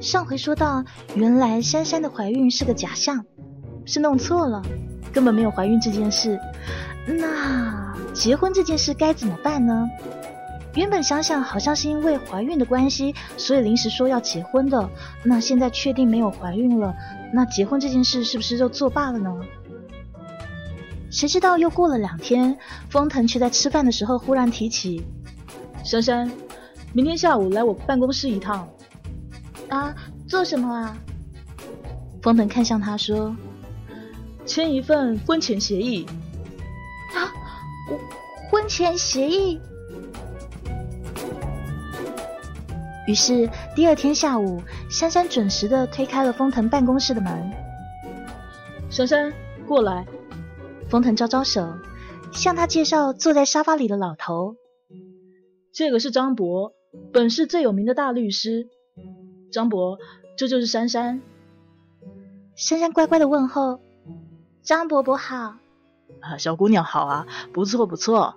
上回说到，原来珊珊的怀孕是个假象，是弄错了，根本没有怀孕这件事。那结婚这件事该怎么办呢？原本想想好像是因为怀孕的关系，所以临时说要结婚的。那现在确定没有怀孕了，那结婚这件事是不是就作罢了呢？谁知道又过了两天，封腾却在吃饭的时候忽然提起：“珊珊，明天下午来我办公室一趟。”啊，做什么啊？封腾看向他说：“签一份婚前协议。”啊，婚前协议。于是第二天下午，珊珊准时的推开了封腾办公室的门。珊珊，过来。封腾招招手，向他介绍坐在沙发里的老头。这个是张博，本市最有名的大律师。张伯，这就是珊珊。珊珊乖乖的问候：“张伯伯好。”啊，小姑娘好啊，不错不错。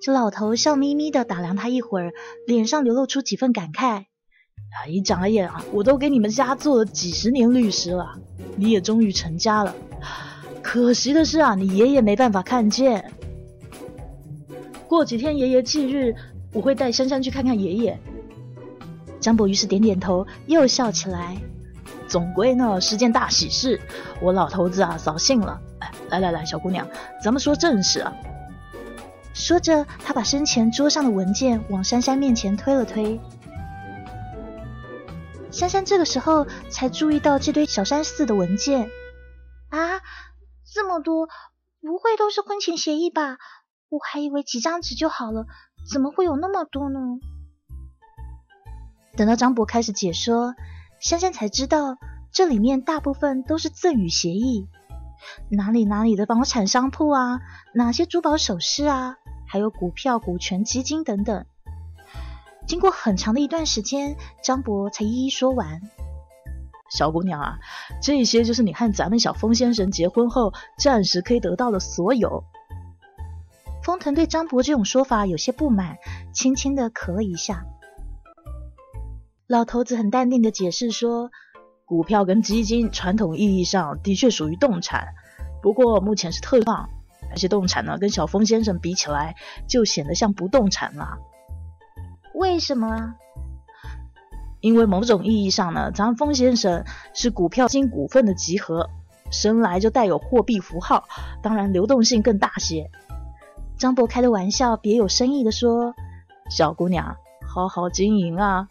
这老头笑眯眯的打量他一会儿，脸上流露出几分感慨。啊，一眨眼啊，我都给你们家做了几十年律师了，你也终于成家了。可惜的是啊，你爷爷没办法看见。过几天爷爷忌日，我会带珊珊去看看爷爷。张博于是点点头，又笑起来。总归呢是件大喜事，我老头子啊扫兴了。哎，来来来，小姑娘，咱们说正事啊。说着，他把身前桌上的文件往珊珊面前推了推。珊珊这个时候才注意到这堆小山似的文件。啊，这么多，不会都是婚前协议吧？我还以为几张纸就好了，怎么会有那么多呢？等到张博开始解说，珊珊才知道这里面大部分都是赠与协议。哪里哪里的房产商铺啊，哪些珠宝首饰啊，还有股票、股权、基金等等。经过很长的一段时间，张博才一一说完。小姑娘啊，这些就是你和咱们小峰先生结婚后暂时可以得到的所有。封腾对张博这种说法有些不满，轻轻的咳了一下。老头子很淡定的解释说。股票跟基金，传统意义上的确属于动产，不过目前是特放。而且动产呢，跟小峰先生比起来，就显得像不动产了。为什么啊？因为某种意义上呢，咱峰先生是股票金股份的集合，生来就带有货币符号，当然流动性更大些。张博开的玩笑，别有深意的说：“小姑娘，好好经营啊。”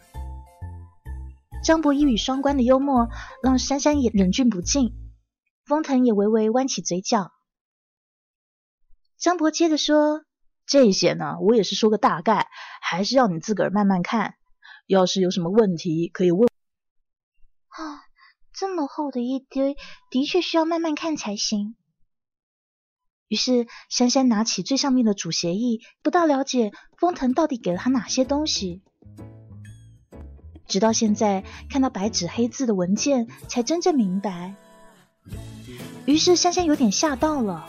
张博一语双关的幽默，让珊珊也忍俊不禁，封腾也微微弯起嘴角。张博接着说：“这些呢，我也是说个大概，还是要你自个儿慢慢看。要是有什么问题，可以问。”啊，这么厚的一堆，的确需要慢慢看才行。于是珊珊拿起最上面的主协议，不大了解封腾到底给了他哪些东西。直到现在看到白纸黑字的文件，才真正明白。于是珊珊有点吓到了，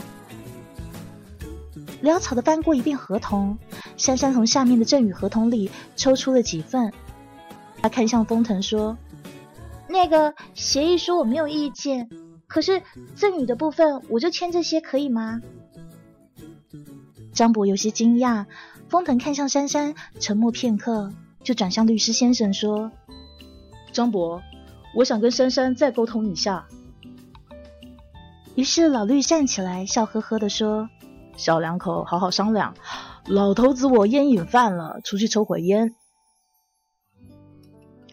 潦草的翻过一遍合同。珊珊从下面的赠与合同里抽出了几份，他看向封腾说：“那个协议书我没有意见，可是赠与的部分我就签这些可以吗？”张博有些惊讶，封腾看向珊珊，沉默片刻。就转向律师先生说：“张博，我想跟珊珊再沟通一下。”于是老律站起来，笑呵呵的说：“小两口好好商量。老头子我烟瘾犯了，出去抽会烟。”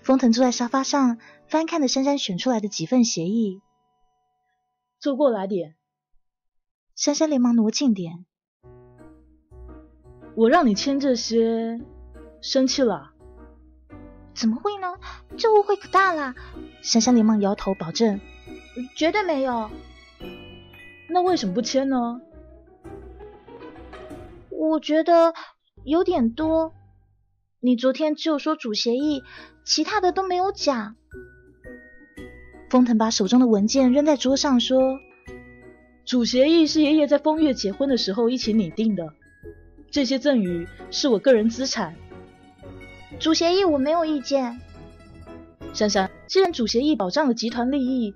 封腾坐在沙发上，翻看着珊珊选出来的几份协议。坐过来点。珊珊连忙挪近点。我让你签这些，生气了？怎么会呢？这误会可大了！珊珊连忙摇头保证：“绝对没有。”那为什么不签呢？我觉得有点多。你昨天只有说主协议，其他的都没有讲。封腾把手中的文件扔在桌上，说：“主协议是爷爷在风月结婚的时候一起拟定的，这些赠与是我个人资产。”主协议我没有意见。珊珊，既然主协议保障了集团利益，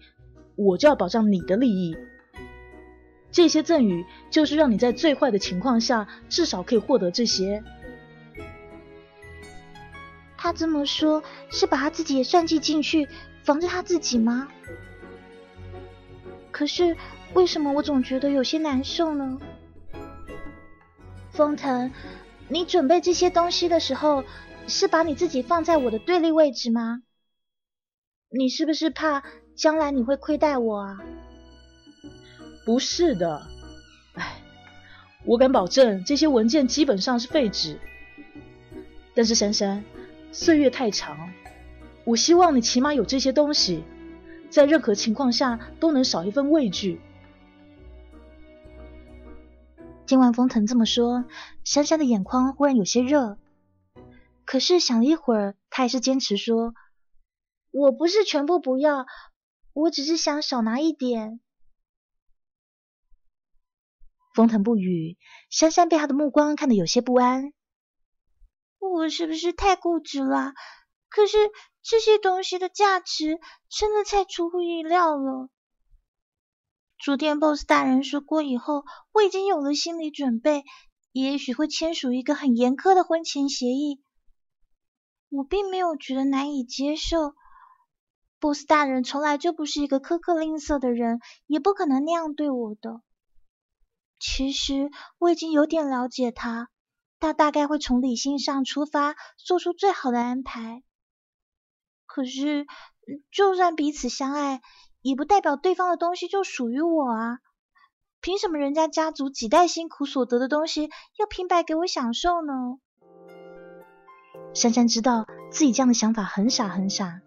我就要保障你的利益。这些赠与就是让你在最坏的情况下，至少可以获得这些。他这么说，是把他自己也算计进去，防着他自己吗？可是为什么我总觉得有些难受呢？风腾，你准备这些东西的时候，是把你自己放在我的对立位置吗？你是不是怕将来你会亏待我啊？不是的，哎，我敢保证这些文件基本上是废纸。但是珊珊，岁月太长，我希望你起码有这些东西，在任何情况下都能少一份畏惧。听完封腾这么说，珊珊的眼眶忽然有些热。可是想了一会儿，他还是坚持说：“我不是全部不要，我只是想少拿一点。”风腾不语，珊珊被他的目光看得有些不安。我是不是太固执了？可是这些东西的价值真的太出乎意料了。昨天 BOSS 大人说过以后，我已经有了心理准备，也许会签署一个很严苛的婚前协议。我并没有觉得难以接受。BOSS 大人从来就不是一个苛刻吝啬的人，也不可能那样对我的。其实我已经有点了解他，他大概会从理性上出发，做出最好的安排。可是，就算彼此相爱，也不代表对方的东西就属于我啊！凭什么人家家族几代辛苦所得的东西，要平白给我享受呢？珊珊知道自己这样的想法很傻很傻，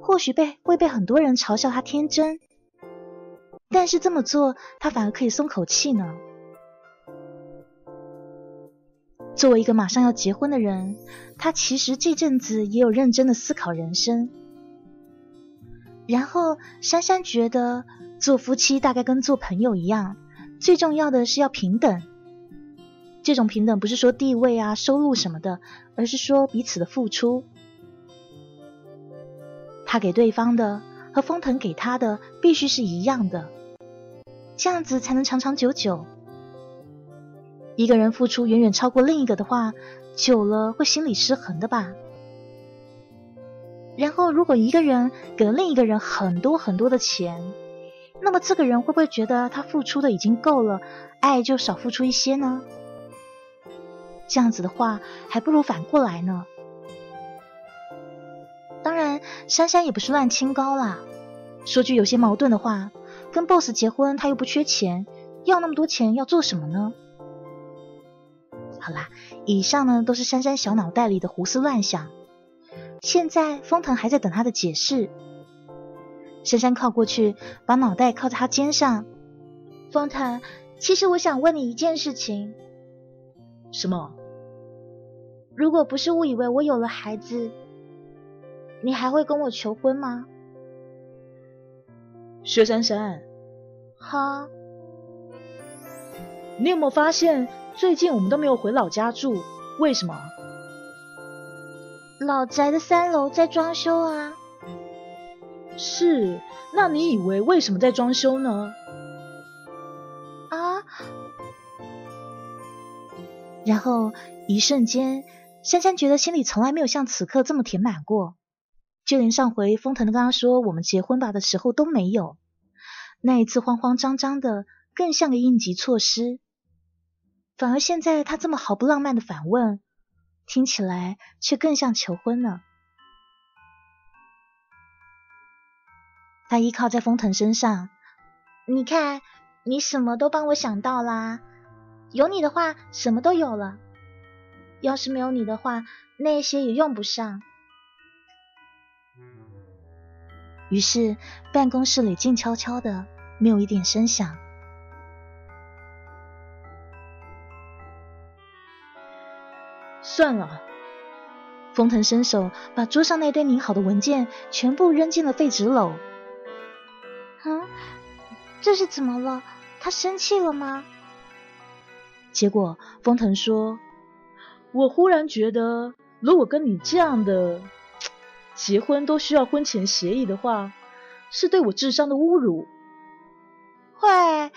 或许被会被很多人嘲笑她天真。但是这么做，他反而可以松口气呢。作为一个马上要结婚的人，他其实这阵子也有认真的思考人生。然后，珊珊觉得做夫妻大概跟做朋友一样，最重要的是要平等。这种平等不是说地位啊、收入什么的，而是说彼此的付出。他给对方的和封腾给他的必须是一样的。这样子才能长长久久。一个人付出远远超过另一个的话，久了会心理失衡的吧。然后，如果一个人给了另一个人很多很多的钱，那么这个人会不会觉得他付出的已经够了，爱就少付出一些呢？这样子的话，还不如反过来呢。当然，珊珊也不是乱清高啦。说句有些矛盾的话。跟 boss 结婚，他又不缺钱，要那么多钱要做什么呢？好啦，以上呢都是珊珊小脑袋里的胡思乱想。现在封腾还在等他的解释。珊珊靠过去，把脑袋靠在他肩上。封腾，其实我想问你一件事情。什么？如果不是误以为我有了孩子，你还会跟我求婚吗？薛珊珊，哈，你有没有发现最近我们都没有回老家住？为什么？老宅的三楼在装修啊。是，那你以为为什么在装修呢？啊！然后一瞬间，珊珊觉得心里从来没有像此刻这么填满过。就连上回封腾的跟她说我们结婚吧的时候都没有，那一次慌慌张张的更像个应急措施，反而现在他这么毫不浪漫的反问，听起来却更像求婚了。他依靠在封腾身上，你看，你什么都帮我想到啦，有你的话什么都有了，要是没有你的话，那些也用不上。于是，办公室里静悄悄的，没有一点声响。算了，风腾伸手把桌上那堆拧好的文件全部扔进了废纸篓。嗯，这是怎么了？他生气了吗？结果，风腾说：“我忽然觉得，如果跟你这样的……”结婚都需要婚前协议的话，是对我智商的侮辱。会，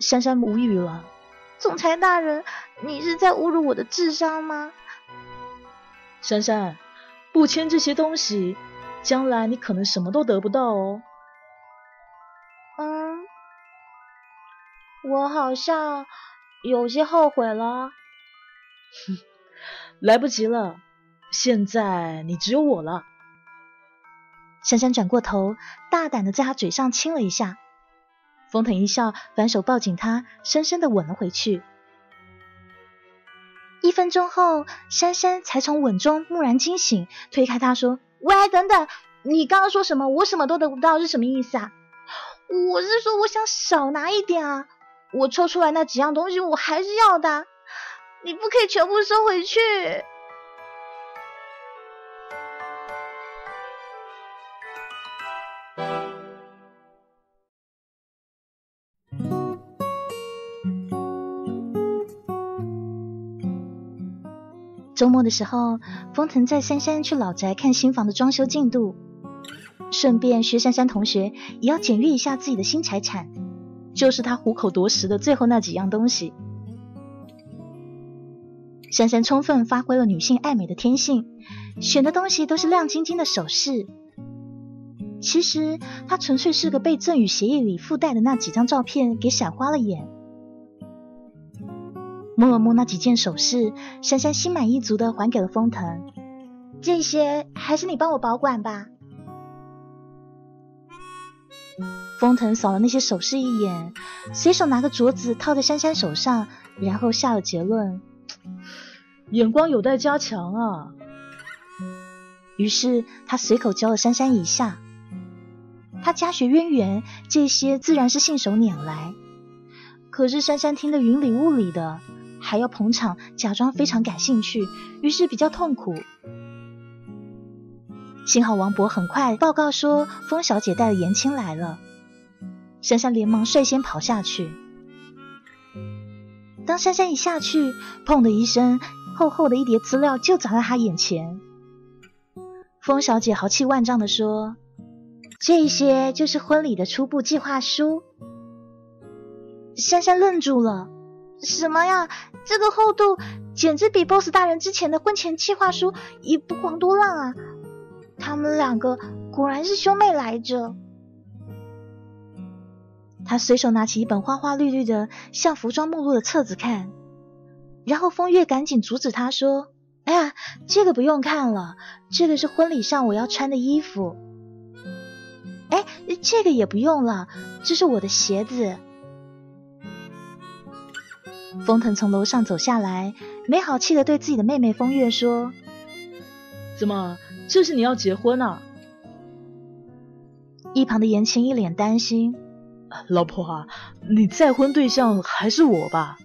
珊珊无语了。总裁大人，你是在侮辱我的智商吗？珊珊，不签这些东西，将来你可能什么都得不到哦。嗯，我好像有些后悔了。哼，来不及了。现在你只有我了。珊珊转过头，大胆的在他嘴上亲了一下。风腾一笑，反手抱紧他，深深的吻了回去。一分钟后，珊珊才从吻中蓦然惊醒，推开他说：“喂，等等，你刚刚说什么？我什么都得不到是什么意思啊？我是说，我想少拿一点啊。我抽出来那几样东西，我还是要的，你不可以全部收回去。”周末的时候，封腾载珊珊去老宅看新房的装修进度，顺便薛珊珊同学也要检阅一下自己的新财产，就是他虎口夺食的最后那几样东西。珊珊充分发挥了女性爱美的天性，选的东西都是亮晶晶的首饰。其实她纯粹是个被赠与协议里附带的那几张照片给闪花了眼。摸了摸那几件首饰，珊珊心满意足的还给了封腾。这些还是你帮我保管吧。封腾扫了那些首饰一眼，随手拿个镯子套在珊珊手上，然后下了结论：眼光有待加强啊。于是他随口教了珊珊一下。他家学渊源，这些自然是信手拈来。可是珊珊听得云里雾里的。还要捧场，假装非常感兴趣，于是比较痛苦。幸好王博很快报告说，风小姐带了颜青来了。珊珊连忙率先跑下去。当珊珊一下去，砰的一声，厚厚的一叠资料就砸在她眼前。风小姐豪气万丈的说：“这些就是婚礼的初步计划书。”珊珊愣住了。什么呀？这个厚度简直比 boss 大人之前的婚前计划书一不遑多让啊！他们两个果然是兄妹来着。他随手拿起一本花花绿绿的像服装目录的册子看，然后风月赶紧阻止他说：“哎呀，这个不用看了，这个是婚礼上我要穿的衣服。哎，这个也不用了，这是我的鞋子。”风腾从楼上走下来，没好气的对自己的妹妹风月说：“怎么，这是你要结婚啊？”一旁的言情一脸担心：“老婆啊，你再婚对象还是我吧？”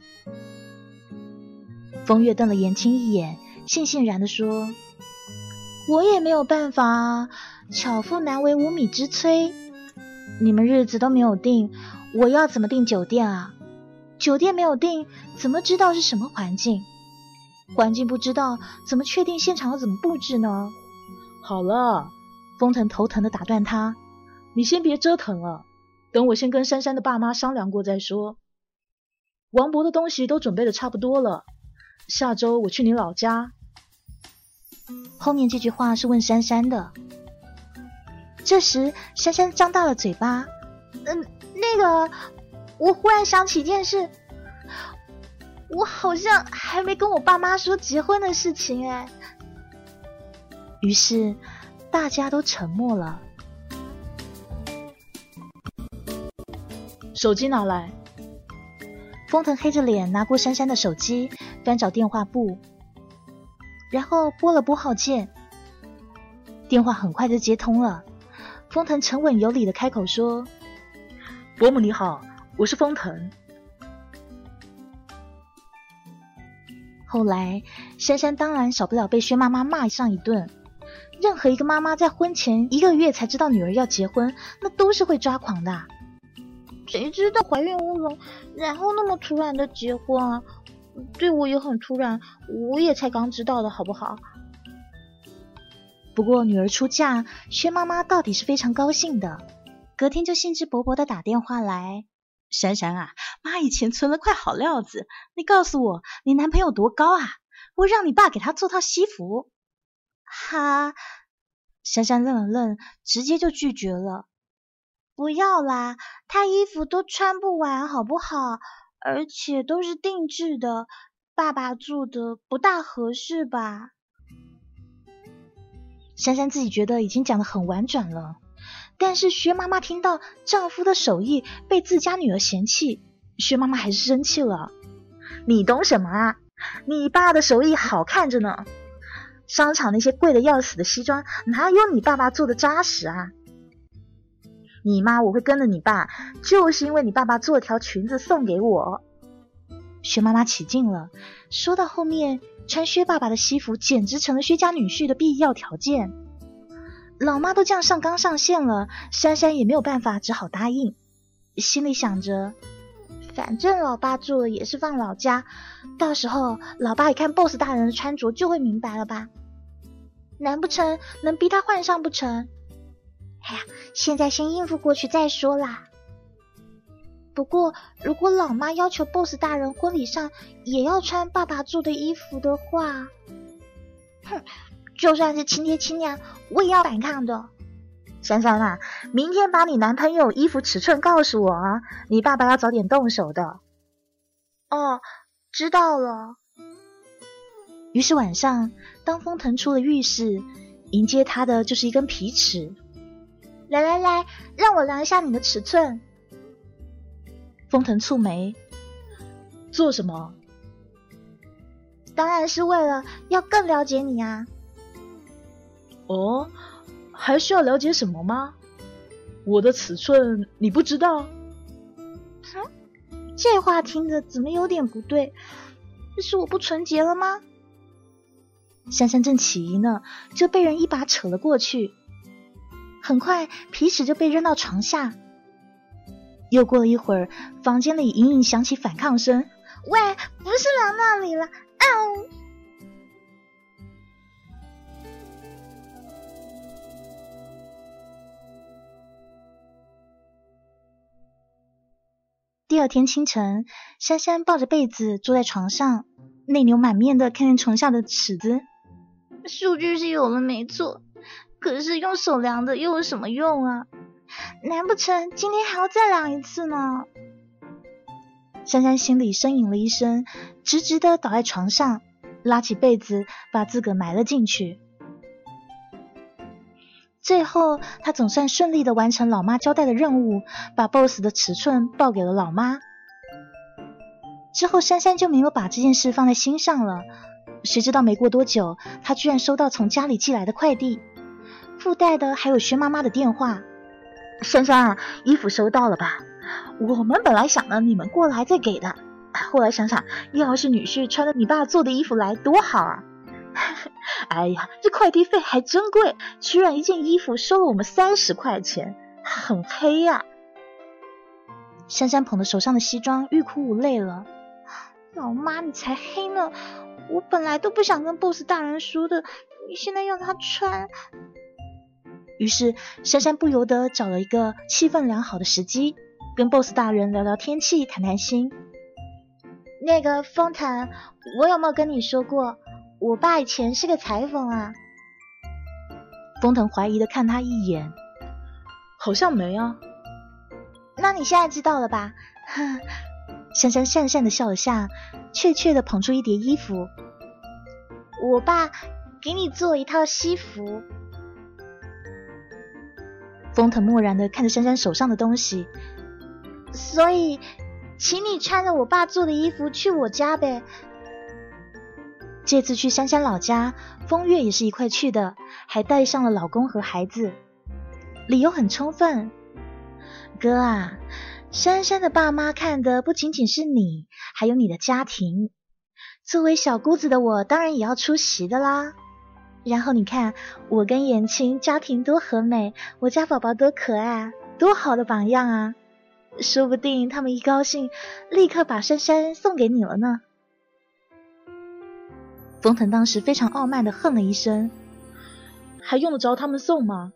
风月瞪了言青一眼，悻悻然的说：“我也没有办法啊，巧妇难为无米之炊。你们日子都没有定，我要怎么订酒店啊？”酒店没有定，怎么知道是什么环境？环境不知道，怎么确定现场要怎么布置呢？好了，风腾头疼的打断他：“你先别折腾了，等我先跟珊珊的爸妈商量过再说。王博的东西都准备的差不多了，下周我去你老家。”后面这句话是问珊珊的。这时，珊珊张大了嘴巴：“嗯，那个。”我忽然想起一件事，我好像还没跟我爸妈说结婚的事情哎。于是大家都沉默了。手机拿来。封腾黑着脸拿过珊珊的手机，翻找电话簿，然后拨了拨号键。电话很快就接通了。封腾沉稳有礼的开口说：“伯母你好。”我是封腾。后来，珊珊当然少不了被薛妈妈骂上一顿。任何一个妈妈在婚前一个月才知道女儿要结婚，那都是会抓狂的。谁知道怀孕乌龙，然后那么突然的结婚啊？对我也很突然，我也才刚知道的好不好？不过女儿出嫁，薛妈妈到底是非常高兴的。隔天就兴致勃勃的打电话来：“珊珊啊，妈以前存了块好料子，你告诉我你男朋友多高啊？我让你爸给他做套西服。”哈，珊珊愣了愣，直接就拒绝了：“不要啦，他衣服都穿不完，好不好？而且都是定制的，爸爸做的不大合适吧？”珊珊自己觉得已经讲的很婉转了。但是薛妈妈听到丈夫的手艺被自家女儿嫌弃，薛妈妈还是生气了。你懂什么啊？你爸的手艺好看着呢，商场那些贵的要死的西装哪有你爸爸做的扎实啊？你妈我会跟着你爸，就是因为你爸爸做条裙子送给我。薛妈妈起劲了，说到后面，穿薛爸爸的西服简直成了薛家女婿的必要条件。老妈都这样上纲上线了，珊珊也没有办法，只好答应。心里想着，反正老爸住了也是放老家，到时候老爸一看 boss 大人的穿着就会明白了吧？难不成能逼他换上不成？哎呀，现在先应付过去再说啦。不过，如果老妈要求 boss 大人婚礼上也要穿爸爸做的衣服的话，哼。就算是亲爹亲娘，我也要反抗的。珊珊啊，明天把你男朋友衣服尺寸告诉我啊，你爸爸要早点动手的。哦，知道了。于是晚上，当风腾出了浴室，迎接他的就是一根皮尺。来来来，让我量一下你的尺寸。风腾蹙眉，做什么？当然是为了要更了解你啊。哦，还需要了解什么吗？我的尺寸你不知道？哼，这话听着怎么有点不对？是我不纯洁了吗？珊珊正起疑呢，就被人一把扯了过去。很快，皮尺就被扔到床下。又过了一会儿，房间里隐隐响起反抗声：“喂，不是量那里了，啊！”第二天清晨，珊珊抱着被子坐在床上，泪流满面的看见床下的尺子。数据是有了没错，可是用手量的又有什么用啊？难不成今天还要再量一次呢？珊珊心里呻吟了一声，直直的倒在床上，拉起被子把自个埋了进去。最后，他总算顺利的完成老妈交代的任务，把 BOSS 的尺寸报给了老妈。之后，珊珊就没有把这件事放在心上了。谁知道没过多久，她居然收到从家里寄来的快递，附带的还有薛妈妈的电话。珊珊，衣服收到了吧？我们本来想着你们过来再给的，后来想想，要是女婿穿着你爸做的衣服来，多好啊！哎呀，这快递费还真贵，居然一件衣服收了我们三十块钱，很黑呀！珊珊捧着手上的西装，欲哭无泪了。老妈，你才黑呢！我本来都不想跟 boss 大人说的，你现在要他穿。于是珊珊不由得找了一个气氛良好的时机，跟 boss 大人聊聊天气，谈谈心。那个风腾，我有没有跟你说过？我爸以前是个裁缝啊。风腾怀疑的看他一眼，好像没啊。那你现在知道了吧？珊珊讪讪的笑了下，怯怯的捧出一叠衣服。我爸给你做一套西服。风腾漠然的看着珊珊手上的东西，所以，请你穿着我爸做的衣服去我家呗。这次去珊珊老家，风月也是一块去的，还带上了老公和孩子，理由很充分。哥啊，珊珊的爸妈看的不仅仅是你，还有你的家庭。作为小姑子的我，当然也要出席的啦。然后你看，我跟言青家庭多和美，我家宝宝多可爱，多好的榜样啊！说不定他们一高兴，立刻把珊珊送给你了呢。封腾当时非常傲慢的哼了一声：“还用得着他们送吗？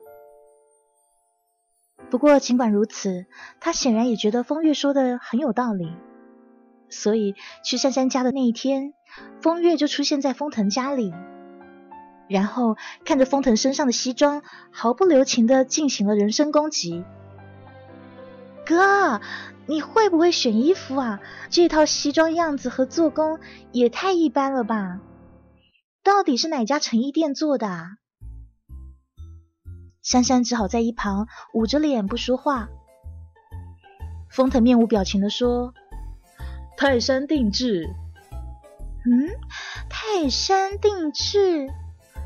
不过尽管如此，他显然也觉得风月说的很有道理。所以去珊珊家的那一天，风月就出现在风腾家里，然后看着封腾身上的西装，毫不留情的进行了人身攻击。哥，你会不会选衣服啊？这套西装样子和做工也太一般了吧？到底是哪家成衣店做的？啊？珊珊只好在一旁捂着脸不说话。封腾面无表情的说。泰山定制，嗯，泰山定制，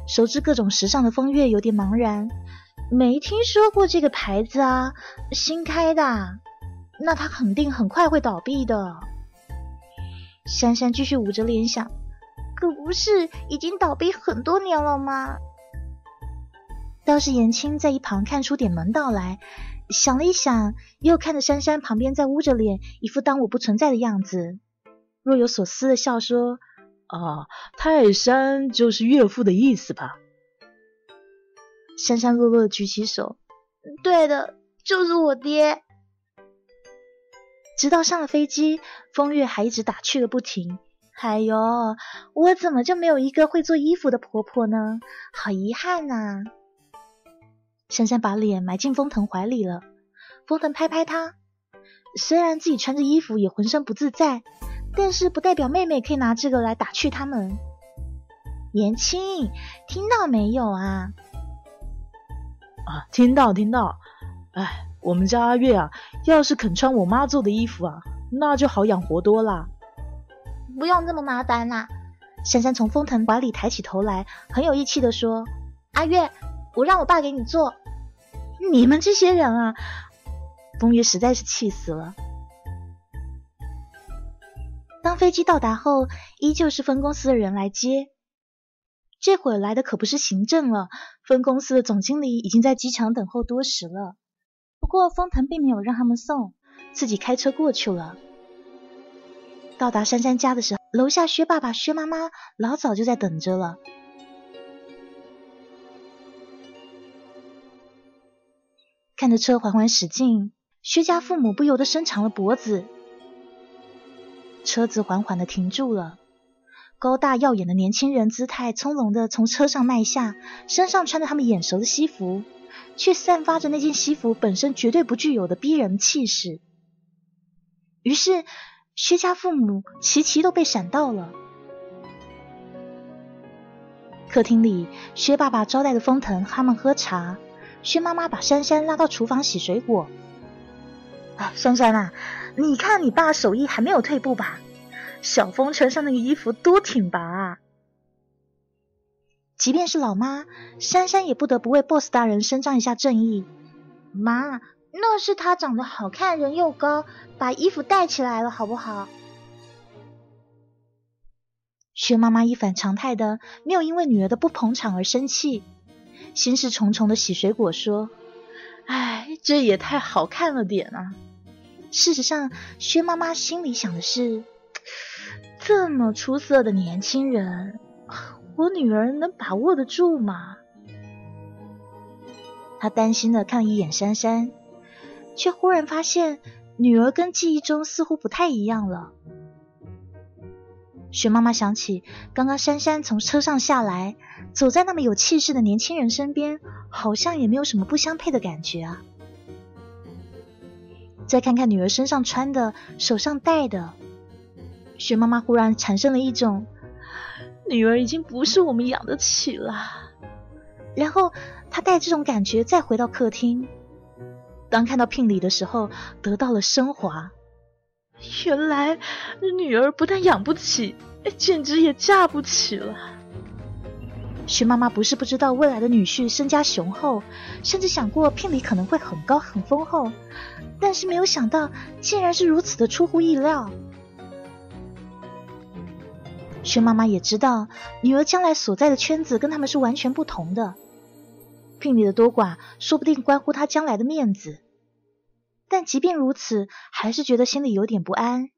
熟知各种时尚的风月有点茫然，没听说过这个牌子啊，新开的，那它肯定很快会倒闭的。珊珊继续捂着脸想，可不是已经倒闭很多年了吗？倒是颜青在一旁看出点门道来。想了一想，又看着珊珊旁边在捂着脸，一副当我不存在的样子，若有所思的笑说：“啊，泰山就是岳父的意思吧？”珊珊落落的举起手：“对的，就是我爹。”直到上了飞机，风月还一直打趣个不停：“哎呦，我怎么就没有一个会做衣服的婆婆呢？好遗憾呐！”珊珊把脸埋进风腾怀里了，风腾拍拍她。虽然自己穿着衣服也浑身不自在，但是不代表妹妹可以拿这个来打趣他们。言青，听到没有啊？啊，听到听到。哎，我们家阿月啊，要是肯穿我妈做的衣服啊，那就好养活多啦。不用这么麻烦啦。珊珊从风腾怀里抬起头来，很有义气的说：“阿月。”我让我爸给你做，你们这些人啊！风月实在是气死了。当飞机到达后，依旧是分公司的人来接。这会儿来的可不是行政了，分公司的总经理已经在机场等候多时了。不过方腾并没有让他们送，自己开车过去了。到达珊珊家的时候，楼下薛爸爸、薛妈妈老早就在等着了。看着车缓缓驶近，薛家父母不由得伸长了脖子。车子缓缓的停住了，高大耀眼的年轻人姿态从容的从车上迈下，身上穿着他们眼熟的西服，却散发着那件西服本身绝对不具有的逼人气势。于是，薛家父母齐齐都被闪到了。客厅里，薛爸爸招待着封腾他们喝茶。薛妈妈把珊珊拉到厨房洗水果。哎，珊珊啊，你看你爸手艺还没有退步吧？小风穿上那个衣服多挺拔啊！即便是老妈，珊珊也不得不为 boss 大人伸张一下正义。妈，那是他长得好看，人又高，把衣服带起来了，好不好？薛妈妈一反常态的，没有因为女儿的不捧场而生气。心事重重的洗水果说：“哎，这也太好看了点啊！”事实上，薛妈妈心里想的是：这么出色的年轻人，我女儿能把握得住吗？她担心的看一眼珊珊，却忽然发现女儿跟记忆中似乎不太一样了。薛妈妈想起刚刚珊珊从车上下来。走在那么有气势的年轻人身边，好像也没有什么不相配的感觉啊。再看看女儿身上穿的、手上戴的，雪妈妈忽然产生了一种，女儿已经不是我们养得起了。然后她带这种感觉再回到客厅，当看到聘礼的时候，得到了升华。原来女儿不但养不起，简直也嫁不起了。徐妈妈不是不知道未来的女婿身家雄厚，甚至想过聘礼可能会很高很丰厚，但是没有想到竟然是如此的出乎意料。薛妈妈也知道女儿将来所在的圈子跟他们是完全不同的，聘礼的多寡说不定关乎她将来的面子，但即便如此，还是觉得心里有点不安。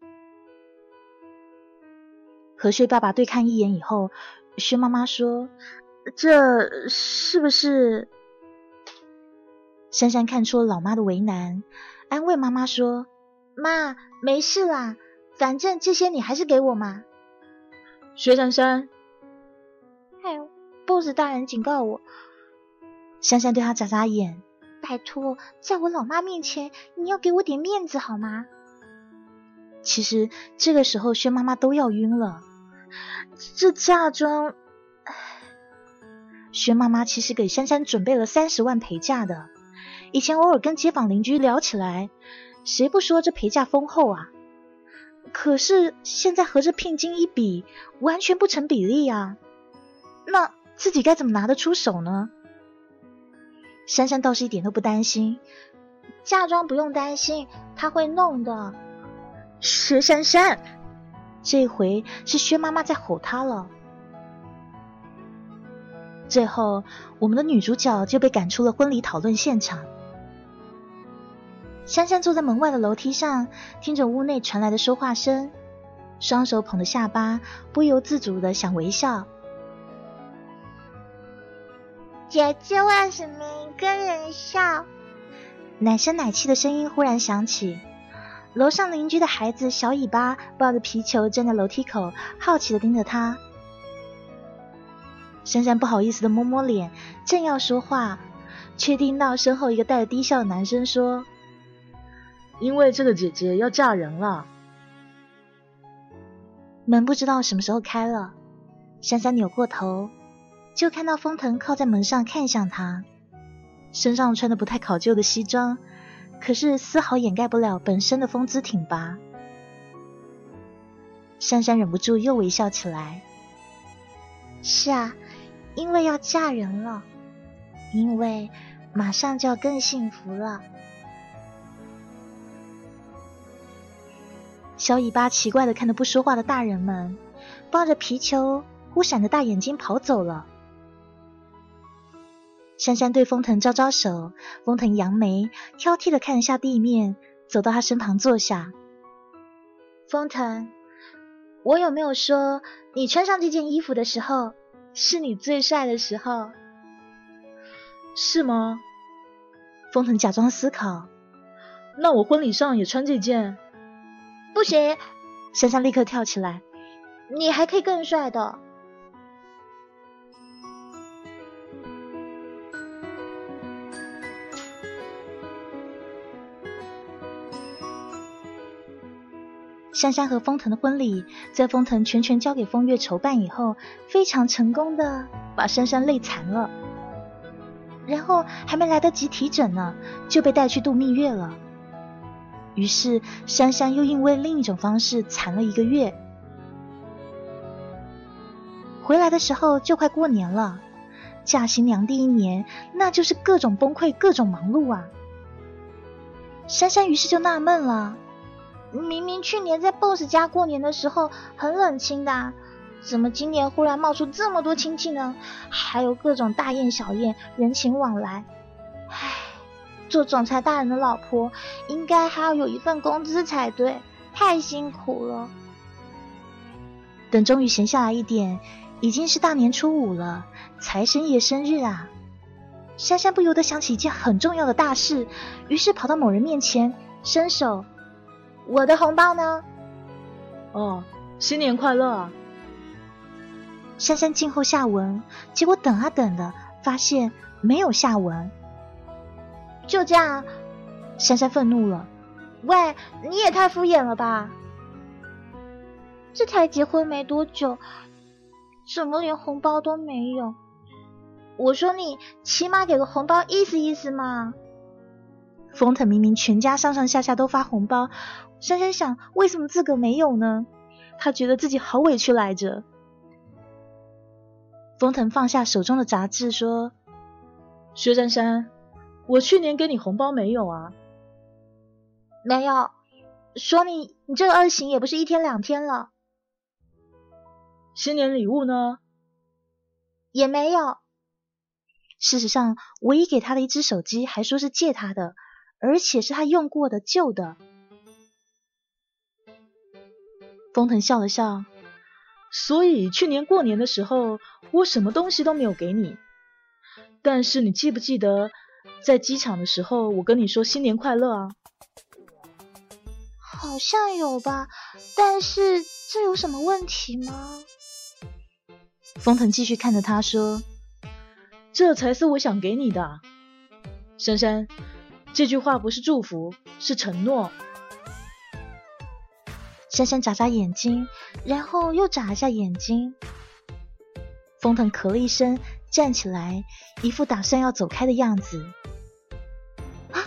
和薛爸爸对看一眼以后。薛妈妈说：“这是不是？珊珊看出了老妈的为难，安慰妈妈说：“妈，没事啦，反正这些你还是给我嘛。”薛珊珊，哎，boss 大人警告我。珊珊对他眨眨眼：“拜托，在我老妈面前，你要给我点面子好吗？”其实这个时候，薛妈妈都要晕了。这嫁妆，薛妈妈其实给珊珊准备了三十万陪嫁的。以前偶尔跟街坊邻居聊起来，谁不说这陪嫁丰厚啊？可是现在和这聘金一比，完全不成比例啊！那自己该怎么拿得出手呢？珊珊倒是一点都不担心，嫁妆不用担心，他会弄的。薛珊珊，这回是薛妈妈在吼她了。最后，我们的女主角就被赶出了婚礼讨论现场。珊珊坐在门外的楼梯上，听着屋内传来的说话声，双手捧着下巴，不由自主的想微笑。姐姐为什么一个人笑？奶声奶气的声音忽然响起。楼上邻居的孩子小尾巴抱着皮球站在楼梯口，好奇的盯着他。珊珊不好意思的摸摸脸，正要说话，却听到身后一个带着低笑的男生说。因为这个姐姐要嫁人了，门不知道什么时候开了，珊珊扭过头，就看到封腾靠在门上看向她，身上穿的不太考究的西装，可是丝毫掩盖不了本身的风姿挺拔。珊珊忍不住又微笑起来。是啊，因为要嫁人了，因为马上就要更幸福了。小尾巴奇怪的看着不说话的大人们，抱着皮球，忽闪着大眼睛跑走了。珊珊对封腾招招手，封腾扬眉，挑剔的看了下地面，走到他身旁坐下。封腾，我有没有说你穿上这件衣服的时候，是你最帅的时候？是吗？封腾假装思考。那我婚礼上也穿这件。不行！珊珊立刻跳起来。你还可以更帅的。珊珊和封腾的婚礼，在封腾全权交给风月筹办以后，非常成功的把珊珊累残了。然后还没来得及提整呢，就被带去度蜜月了。于是，珊珊又因为另一种方式残了一个月。回来的时候就快过年了，嫁新娘第一年，那就是各种崩溃、各种忙碌啊。珊珊于是就纳闷了：明明去年在 BOSS 家过年的时候很冷清的，怎么今年忽然冒出这么多亲戚呢？还有各种大宴小宴，人情往来。唉。做总裁大人的老婆，应该还要有一份工资才对，太辛苦了。等终于闲下来一点，已经是大年初五了，财神爷生日啊！珊珊不由得想起一件很重要的大事，于是跑到某人面前，伸手：“我的红包呢？”“哦，新年快乐啊！”珊珊静候下文，结果等啊等的，发现没有下文。就这样，珊珊愤怒了。喂，你也太敷衍了吧！这才结婚没多久，怎么连红包都没有？我说你起码给个红包，意思意思嘛。风腾明明全家上上下下都发红包，珊珊想，为什么自个没有呢？他觉得自己好委屈来着。封腾放下手中的杂志，说：“薛珊珊。”我去年给你红包没有啊？没有，说你你这个二行也不是一天两天了。新年礼物呢？也没有。事实上，唯一给他的一只手机，还说是借他的，而且是他用过的旧的。风腾笑了笑，所以去年过年的时候，我什么东西都没有给你。但是你记不记得，在机场的时候，我跟你说新年快乐啊？好像有吧，但是这有什么问题吗？封腾继续看着他说：“这才是我想给你的，珊珊。这句话不是祝福，是承诺。”珊珊眨眨眼睛，然后又眨一下眼睛。风腾咳了一声，站起来，一副打算要走开的样子。啊，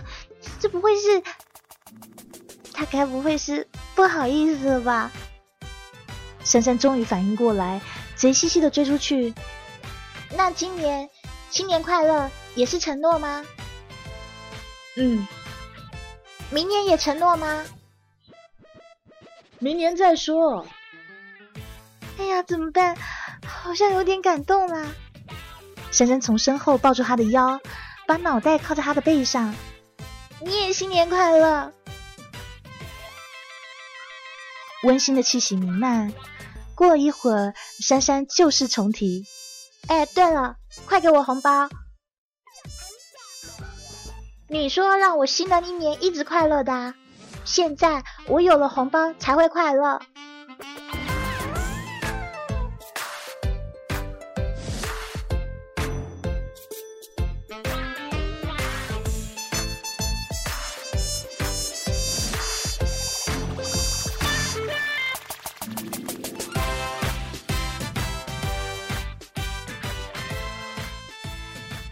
这不会是……他该不会是不好意思了吧？珊珊终于反应过来，贼兮兮的追出去。那今年新年快乐也是承诺吗？嗯。明年也承诺吗？明年再说。哎呀，怎么办？好像有点感动啦。珊珊从身后抱住他的腰，把脑袋靠在他的背上。你也新年快乐。温馨的气息弥漫。过了一会儿，珊珊旧事重提。哎，对了，快给我红包！你说让我新的一年一直快乐的。现在我有了红包才会快乐。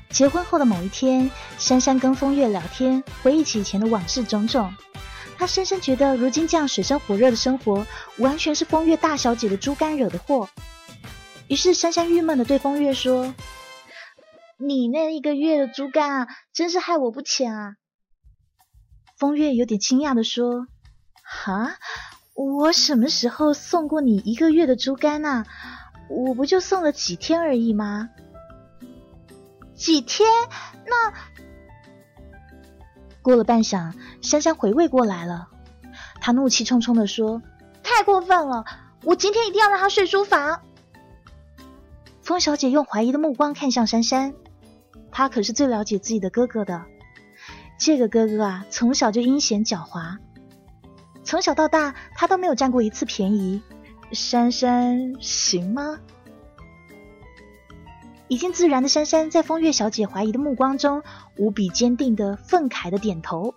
结婚后的某一天，珊珊跟风月聊天，回忆起以前的往事种种。她深深觉得，如今这样水深火热的生活，完全是风月大小姐的猪肝惹的祸。于是，珊珊郁闷的对风月说：“你那一个月的猪肝啊，真是害我不浅啊！”风月有点惊讶的说：“哈，我什么时候送过你一个月的猪肝啊？我不就送了几天而已吗？几天？那……”过了半晌，珊珊回味过来了，她怒气冲冲的说：“太过分了！我今天一定要让他睡书房。”风小姐用怀疑的目光看向珊珊，她可是最了解自己的哥哥的。这个哥哥啊，从小就阴险狡猾，从小到大他都没有占过一次便宜。珊珊行吗？已经自然的珊珊，在风月小姐怀疑的目光中，无比坚定的、愤慨的点头。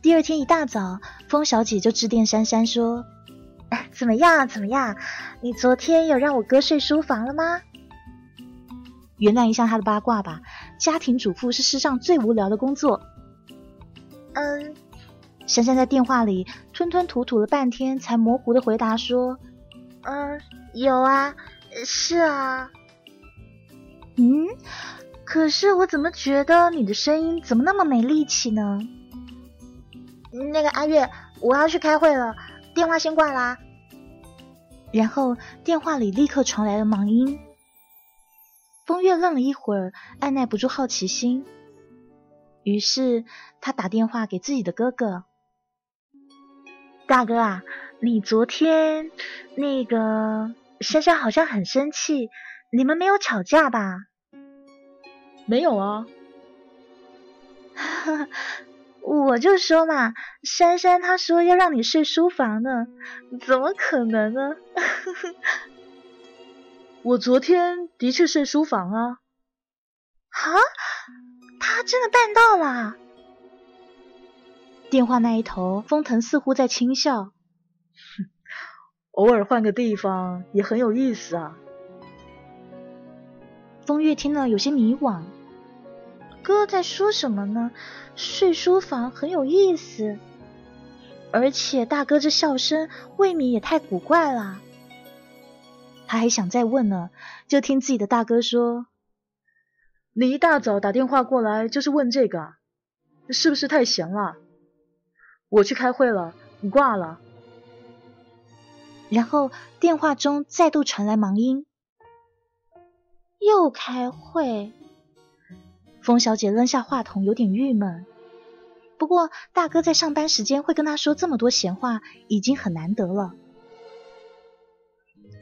第二天一大早，风小姐就致电珊珊说：“怎么样？怎么样？你昨天有让我哥睡书房了吗？”原谅一下她的八卦吧，家庭主妇是世上最无聊的工作。嗯，珊珊在电话里吞吞吐吐了半天，才模糊的回答说：“嗯，有啊。”是啊，嗯，可是我怎么觉得你的声音怎么那么没力气呢？那个阿月，我要去开会了，电话先挂啦。然后电话里立刻传来了忙音。风月愣了一会儿，按耐不住好奇心，于是他打电话给自己的哥哥：“大哥啊，你昨天那个……”珊珊好像很生气，你们没有吵架吧？没有啊。我就说嘛，珊珊她说要让你睡书房呢，怎么可能呢？我昨天的确睡书房啊。啊？他真的办到了？电话那一头，封腾似乎在轻笑。偶尔换个地方也很有意思啊。风月听了有些迷惘，哥在说什么呢？睡书房很有意思，而且大哥这笑声未免也太古怪了。他还想再问呢，就听自己的大哥说：“你一大早打电话过来就是问这个，是不是太闲了？我去开会了，你挂了。”然后电话中再度传来忙音，又开会。风小姐扔下话筒，有点郁闷。不过大哥在上班时间会跟她说这么多闲话，已经很难得了。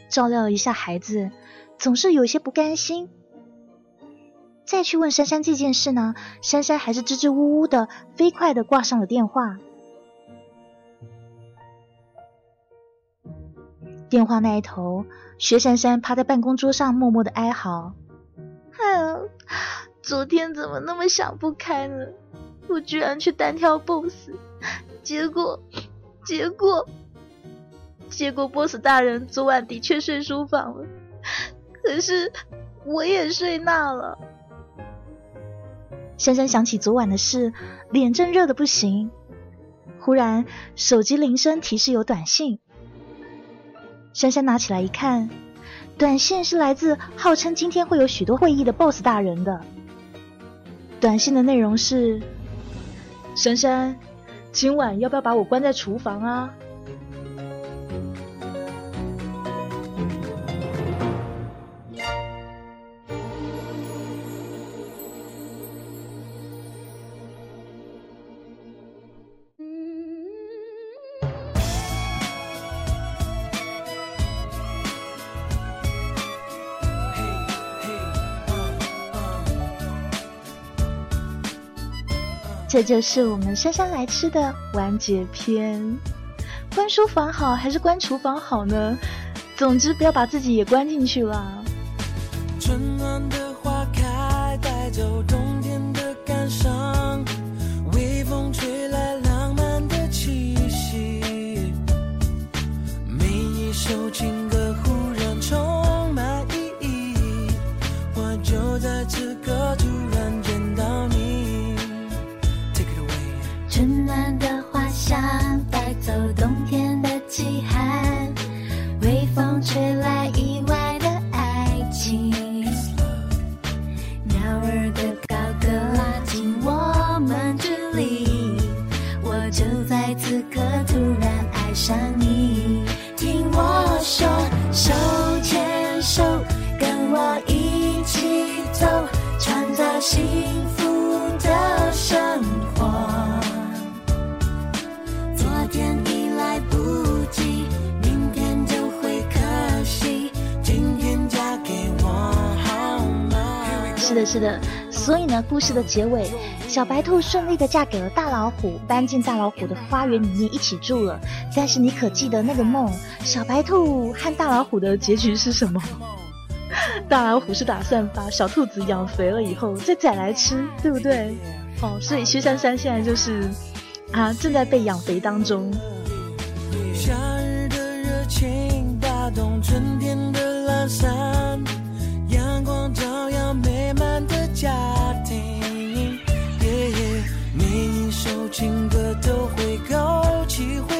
照料一下孩子，总是有些不甘心。再去问珊珊这件事呢，珊珊还是支支吾吾的，飞快的挂上了电话。电话那一头，薛珊珊趴在办公桌上，默默的哀嚎：“哎，昨天怎么那么想不开呢？我居然去单挑 BOSS，结果，结果，结果 BOSS 大人昨晚的确睡书房了，可是我也睡那了。”珊珊想起昨晚的事，脸正热的不行。忽然，手机铃声提示有短信。珊珊拿起来一看，短信是来自号称今天会有许多会议的 BOSS 大人的。短信的内容是：珊珊，今晚要不要把我关在厨房啊？这就是我们姗姗来迟的完结篇。关书房好还是关厨房好呢？总之不要把自己也关进去了。春暖的花开，带走冬天的感伤，的，是的，所以呢，故事的结尾，小白兔顺利的嫁给了大老虎，搬进大老虎的花园里面一起住了。但是你可记得那个梦？小白兔和大老虎的结局是什么？大老虎是打算把小兔子养肥了以后再宰来吃，对不对？哦，所以薛珊珊现在就是啊，正在被养肥当中。夏日的热情打动春天的懒散，阳光照家庭。每一首情歌都会勾起回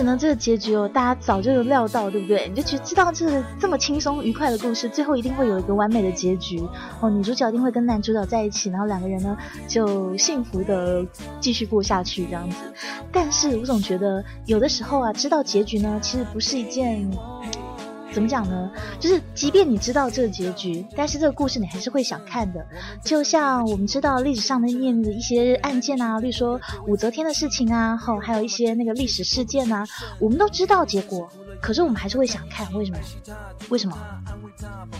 可能，这个结局哦，大家早就有料到，对不对？你就觉知道这个这么轻松愉快的故事，最后一定会有一个完美的结局哦。女主角一定会跟男主角在一起，然后两个人呢就幸福的继续过下去这样子。但是我总觉得有的时候啊，知道结局呢，其实不是一件。怎么讲呢？就是即便你知道这个结局，但是这个故事你还是会想看的。就像我们知道历史上面的一些案件啊，例如说武则天的事情啊，后还有一些那个历史事件啊，我们都知道结果，可是我们还是会想看，为什么？为什么？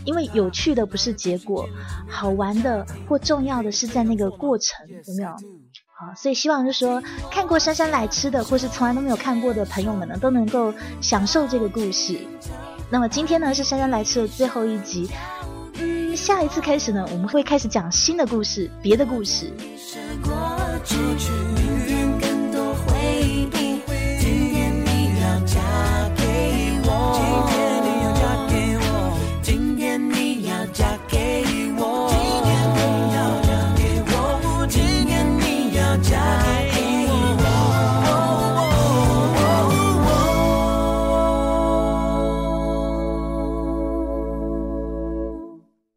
因为有趣的不是结果，好玩的或重要的是在那个过程，有没有？好，所以希望就是说，看过《姗姗来迟》的，或是从来都没有看过的朋友们呢，都能够享受这个故事。那么今天呢是姗姗来迟的最后一集，嗯，下一次开始呢，我们会开始讲新的故事，别的故事。